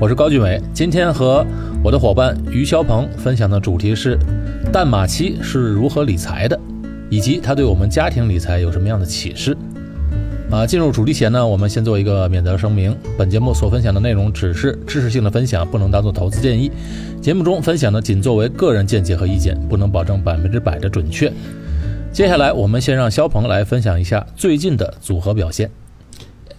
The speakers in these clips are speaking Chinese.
我是高俊伟，今天和我的伙伴于霄鹏分享的主题是淡马锡是如何理财的，以及它对我们家庭理财有什么样的启示。啊，进入主题前呢，我们先做一个免责声明：本节目所分享的内容只是知识性的分享，不能当做投资建议。节目中分享的仅作为个人见解和意见，不能保证百分之百的准确。接下来，我们先让肖鹏来分享一下最近的组合表现。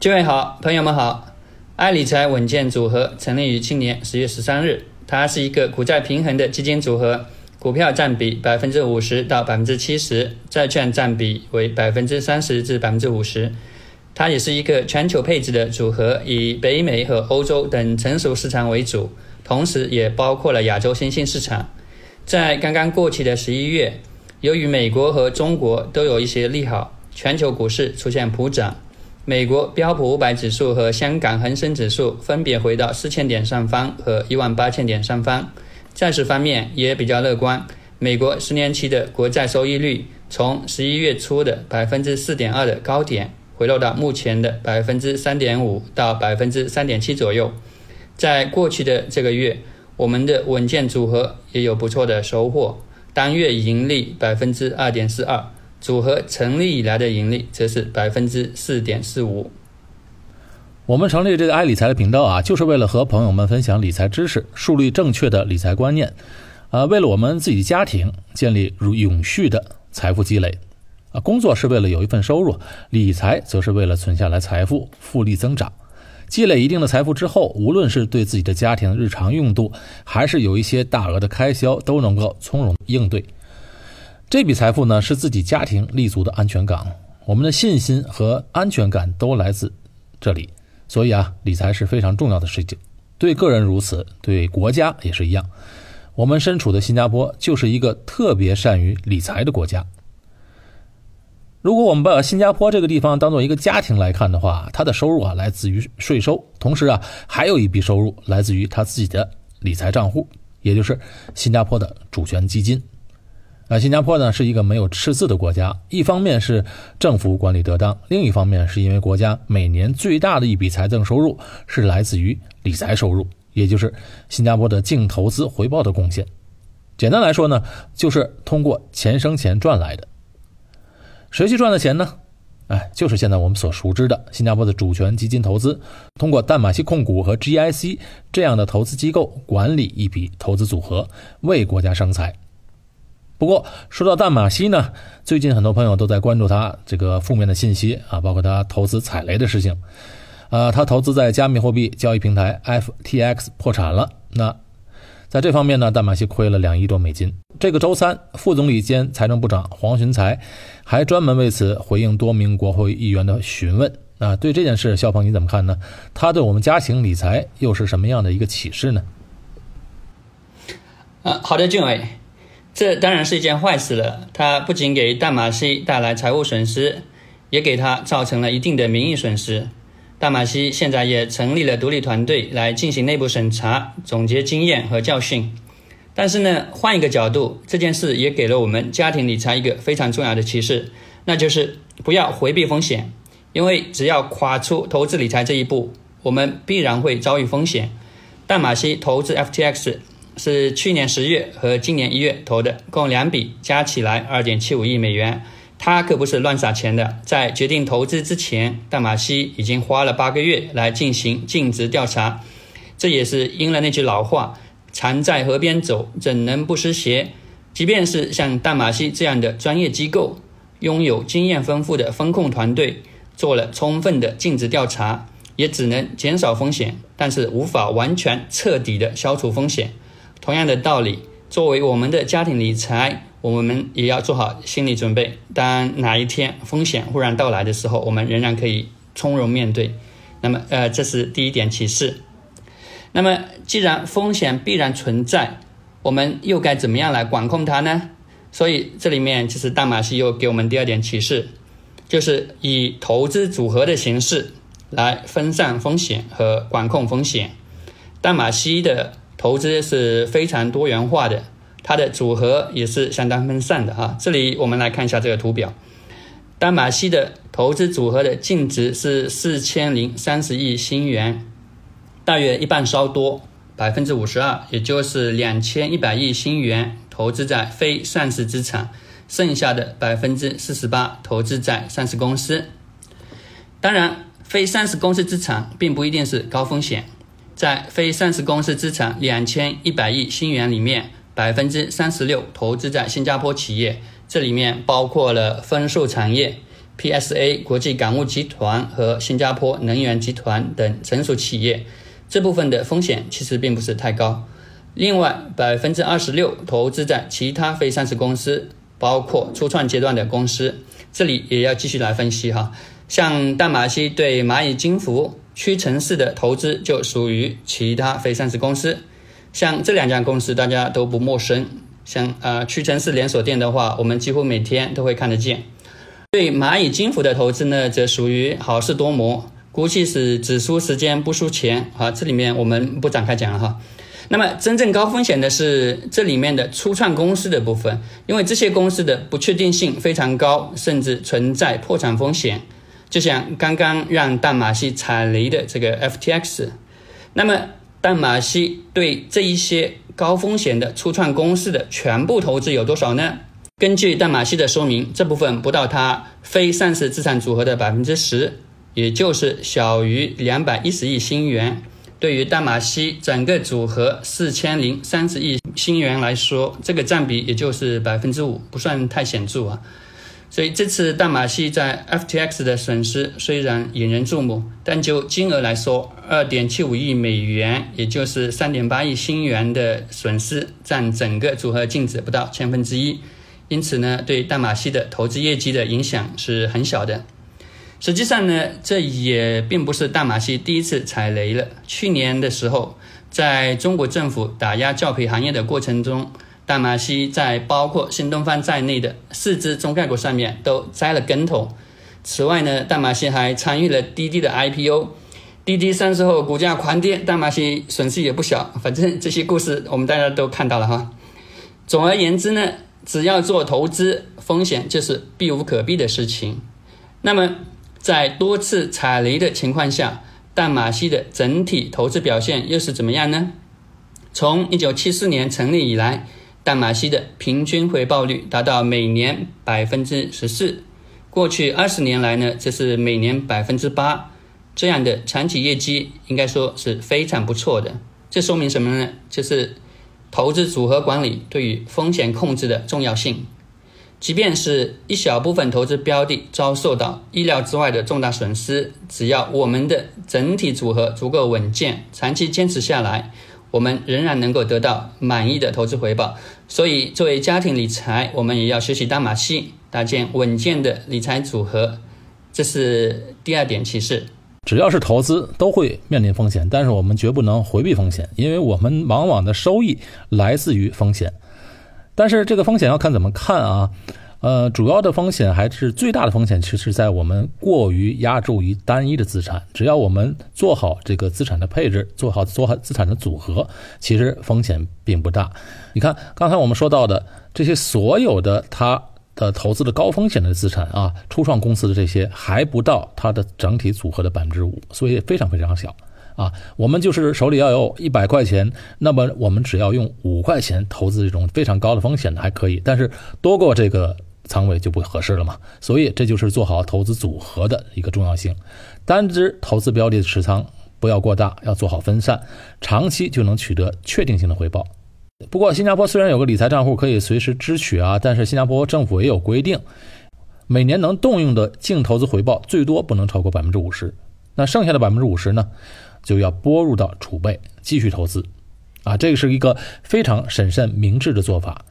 各位好，朋友们好。爱理财稳健组合成立于今年十月十三日，它是一个股债平衡的基金组合，股票占比百分之五十到百分之七十，债券占比为百分之三十至百分之五十。它也是一个全球配置的组合，以北美和欧洲等成熟市场为主，同时也包括了亚洲新兴市场。在刚刚过去的十一月，由于美国和中国都有一些利好，全球股市出现普涨。美国标普五百指数和香港恒生指数分别回到四千点上方和一万八千点上方。债市方面也比较乐观，美国十年期的国债收益率从十一月初的百分之四点二的高点回落到目前的百分之三点五到百分之三点七左右。在过去的这个月，我们的稳健组合也有不错的收获，单月盈利百分之二点四二。组合成立以来的盈利则是百分之四点四五。我们成立这个爱理财的频道啊，就是为了和朋友们分享理财知识，树立正确的理财观念，啊，为了我们自己家庭建立如永续的财富积累。啊，工作是为了有一份收入，理财则是为了存下来财富，复利增长。积累一定的财富之后，无论是对自己的家庭日常用度，还是有一些大额的开销，都能够从容应对。这笔财富呢，是自己家庭立足的安全港，我们的信心和安全感都来自这里。所以啊，理财是非常重要的事情，对个人如此，对国家也是一样。我们身处的新加坡就是一个特别善于理财的国家。如果我们把新加坡这个地方当做一个家庭来看的话，它的收入啊来自于税收，同时啊还有一笔收入来自于他自己的理财账户，也就是新加坡的主权基金。那，新加坡呢是一个没有赤字的国家，一方面是政府管理得当，另一方面是因为国家每年最大的一笔财政收入是来自于理财收入，也就是新加坡的净投资回报的贡献。简单来说呢，就是通过钱生钱赚来的。谁去赚的钱呢？哎，就是现在我们所熟知的新加坡的主权基金投资，通过淡马锡控股和 GIC 这样的投资机构管理一笔投资组合，为国家生财。不过说到淡马锡呢，最近很多朋友都在关注它这个负面的信息啊，包括它投资踩雷的事情。啊，它投资在加密货币交易平台 FTX 破产了。那在这方面呢，淡马锡亏了两亿多美金。这个周三，副总理兼财政部长黄循财还专门为此回应多名国会议员的询问。啊，对这件事，肖鹏你怎么看呢？他对我们家庭理财又是什么样的一个启示呢？啊，好的，俊伟。这当然是一件坏事了。它不仅给淡马锡带来财务损失，也给他造成了一定的名誉损失。淡马锡现在也成立了独立团队来进行内部审查、总结经验和教训。但是呢，换一个角度，这件事也给了我们家庭理财一个非常重要的启示，那就是不要回避风险。因为只要跨出投资理财这一步，我们必然会遭遇风险。淡马锡投资 FTX。是去年十月和今年一月投的，共两笔，加起来二点七五亿美元。他可不是乱撒钱的。在决定投资之前，淡马锡已经花了八个月来进行尽职调查。这也是应了那句老话：“常在河边走，怎能不湿鞋？”即便是像淡马锡这样的专业机构，拥有经验丰富的风控团队，做了充分的尽职调查，也只能减少风险，但是无法完全彻底的消除风险。同样的道理，作为我们的家庭理财，我们也要做好心理准备。当哪一天风险忽然到来的时候，我们仍然可以从容面对。那么，呃，这是第一点启示。那么，既然风险必然存在，我们又该怎么样来管控它呢？所以，这里面就是大马西又给我们第二点启示，就是以投资组合的形式来分散风险和管控风险。大马西的。投资是非常多元化的，它的组合也是相当分散的哈。这里我们来看一下这个图表，丹马锡的投资组合的净值是四千零三十亿新元，大约一半稍多，百分之五十二，也就是两千一百亿新元投资在非上市资产，剩下的百分之四十八投资在上市公司。当然，非上市公司资产并不一定是高风险，在非上市公司资产两千一百亿新元里面，百分之三十六投资在新加坡企业，这里面包括了分数产业。PSA 国际港务集团和新加坡能源集团等成熟企业，这部分的风险其实并不是太高。另外，百分之二十六投资在其他非上市公司，包括初创阶段的公司，这里也要继续来分析哈。像淡马锡对蚂蚁金服、屈臣氏的投资就属于其他非上市公司。像这两家公司大家都不陌生，像呃屈臣氏连锁店的话，我们几乎每天都会看得见。对蚂蚁金服的投资呢，则属于好事多磨，估计是只输时间不输钱啊。这里面我们不展开讲了哈。那么真正高风险的是这里面的初创公司的部分，因为这些公司的不确定性非常高，甚至存在破产风险。就像刚刚让淡马锡踩雷的这个 FTX，那么淡马锡对这一些高风险的初创公司的全部投资有多少呢？根据淡马锡的说明，这部分不到它非上市资产组合的百分之十，也就是小于两百一十亿新元。对于淡马锡整个组合四千零三十亿新元来说，这个占比也就是百分之五，不算太显著啊。所以这次淡马锡在 FTX 的损失虽然引人注目，但就金额来说，二点七五亿美元，也就是三点八亿新元的损失，占整个组合净值不到千分之一。因此呢，对淡马锡的投资业绩的影响是很小的。实际上呢，这也并不是淡马锡第一次踩雷了。去年的时候，在中国政府打压教培行业的过程中，淡马锡在包括新东方在内的四只中概股上面都栽了跟头。此外呢，淡马锡还参与了滴滴的 IPO，滴滴上市后股价狂跌，淡马锡损失也不小。反正这些故事我们大家都看到了哈。总而言之呢。只要做投资，风险就是避无可避的事情。那么，在多次踩雷的情况下，淡马锡的整体投资表现又是怎么样呢？从一九七四年成立以来，淡马锡的平均回报率达到每年百分之十四，过去二十年来呢，这是每年百分之八，这样的长期业绩应该说是非常不错的。这说明什么呢？就是。投资组合管理对于风险控制的重要性，即便是一小部分投资标的遭受到意料之外的重大损失，只要我们的整体组合足够稳健，长期坚持下来，我们仍然能够得到满意的投资回报。所以，作为家庭理财，我们也要学习大马戏，搭建稳健的理财组合。这是第二点启示。只要是投资，都会面临风险，但是我们绝不能回避风险，因为我们往往的收益来自于风险。但是这个风险要看怎么看啊？呃，主要的风险还是最大的风险，其实在我们过于压注于单一的资产。只要我们做好这个资产的配置，做好做好资产的组合，其实风险并不大。你看刚才我们说到的这些所有的它。的投资的高风险的资产啊，初创公司的这些还不到它的整体组合的百分之五，所以非常非常小啊。我们就是手里要有一百块钱，那么我们只要用五块钱投资这种非常高的风险的还可以，但是多过这个仓位就不合适了嘛。所以这就是做好投资组合的一个重要性。单只投资标的的持仓不要过大，要做好分散，长期就能取得确定性的回报。不过，新加坡虽然有个理财账户可以随时支取啊，但是新加坡政府也有规定，每年能动用的净投资回报最多不能超过百分之五十。那剩下的百分之五十呢，就要拨入到储备继续投资。啊，这个是一个非常审慎明智的做法，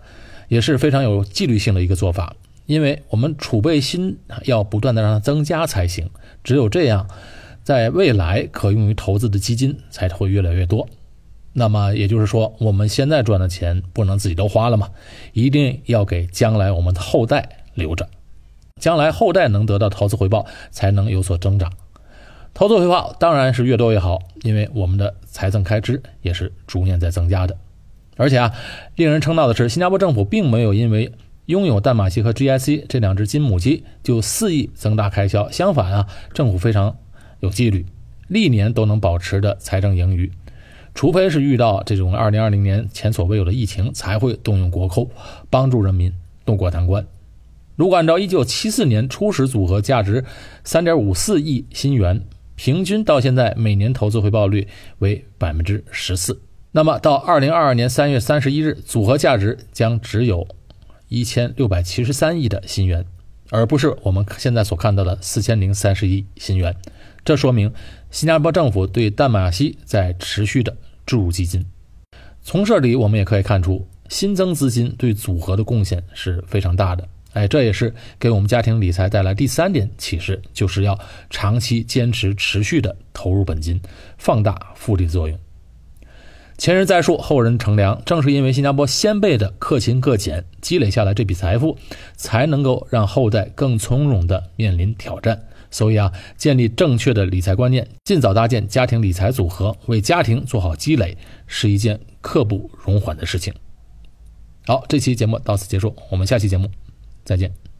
也是非常有纪律性的一个做法。因为我们储备心要不断的让它增加才行，只有这样，在未来可用于投资的基金才会越来越多。那么也就是说，我们现在赚的钱不能自己都花了嘛，一定要给将来我们的后代留着，将来后代能得到投资回报，才能有所增长。投资回报当然是越多越好，因为我们的财政开支也是逐年在增加的。而且啊，令人称道的是，新加坡政府并没有因为拥有淡马锡和 GIC 这两只金母鸡就肆意增大开销，相反啊，政府非常有纪律。历年都能保持着财政盈余，除非是遇到这种2020年前所未有的疫情，才会动用国库帮助人民渡过难关。如果按照1974年初始组合价值3.54亿新元，平均到现在每年投资回报率为百分之十四，那么到2022年3月31日，组合价值将只有1673亿的新元。而不是我们现在所看到的四千零三十亿新元，这说明新加坡政府对淡马锡在持续的注入基金。从这里我们也可以看出，新增资金对组合的贡献是非常大的。哎，这也是给我们家庭理财带来第三点启示，就是要长期坚持持续的投入本金，放大复利作用。前人栽树，后人乘凉。正是因为新加坡先辈的克勤克俭，积累下来这笔财富，才能够让后代更从容地面临挑战。所以啊，建立正确的理财观念，尽早搭建家庭理财组合，为家庭做好积累，是一件刻不容缓的事情。好，这期节目到此结束，我们下期节目再见。